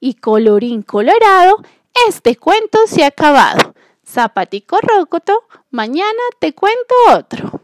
Y colorín colorado, este cuento se ha acabado. Zapatico rocoto, mañana te cuento otro.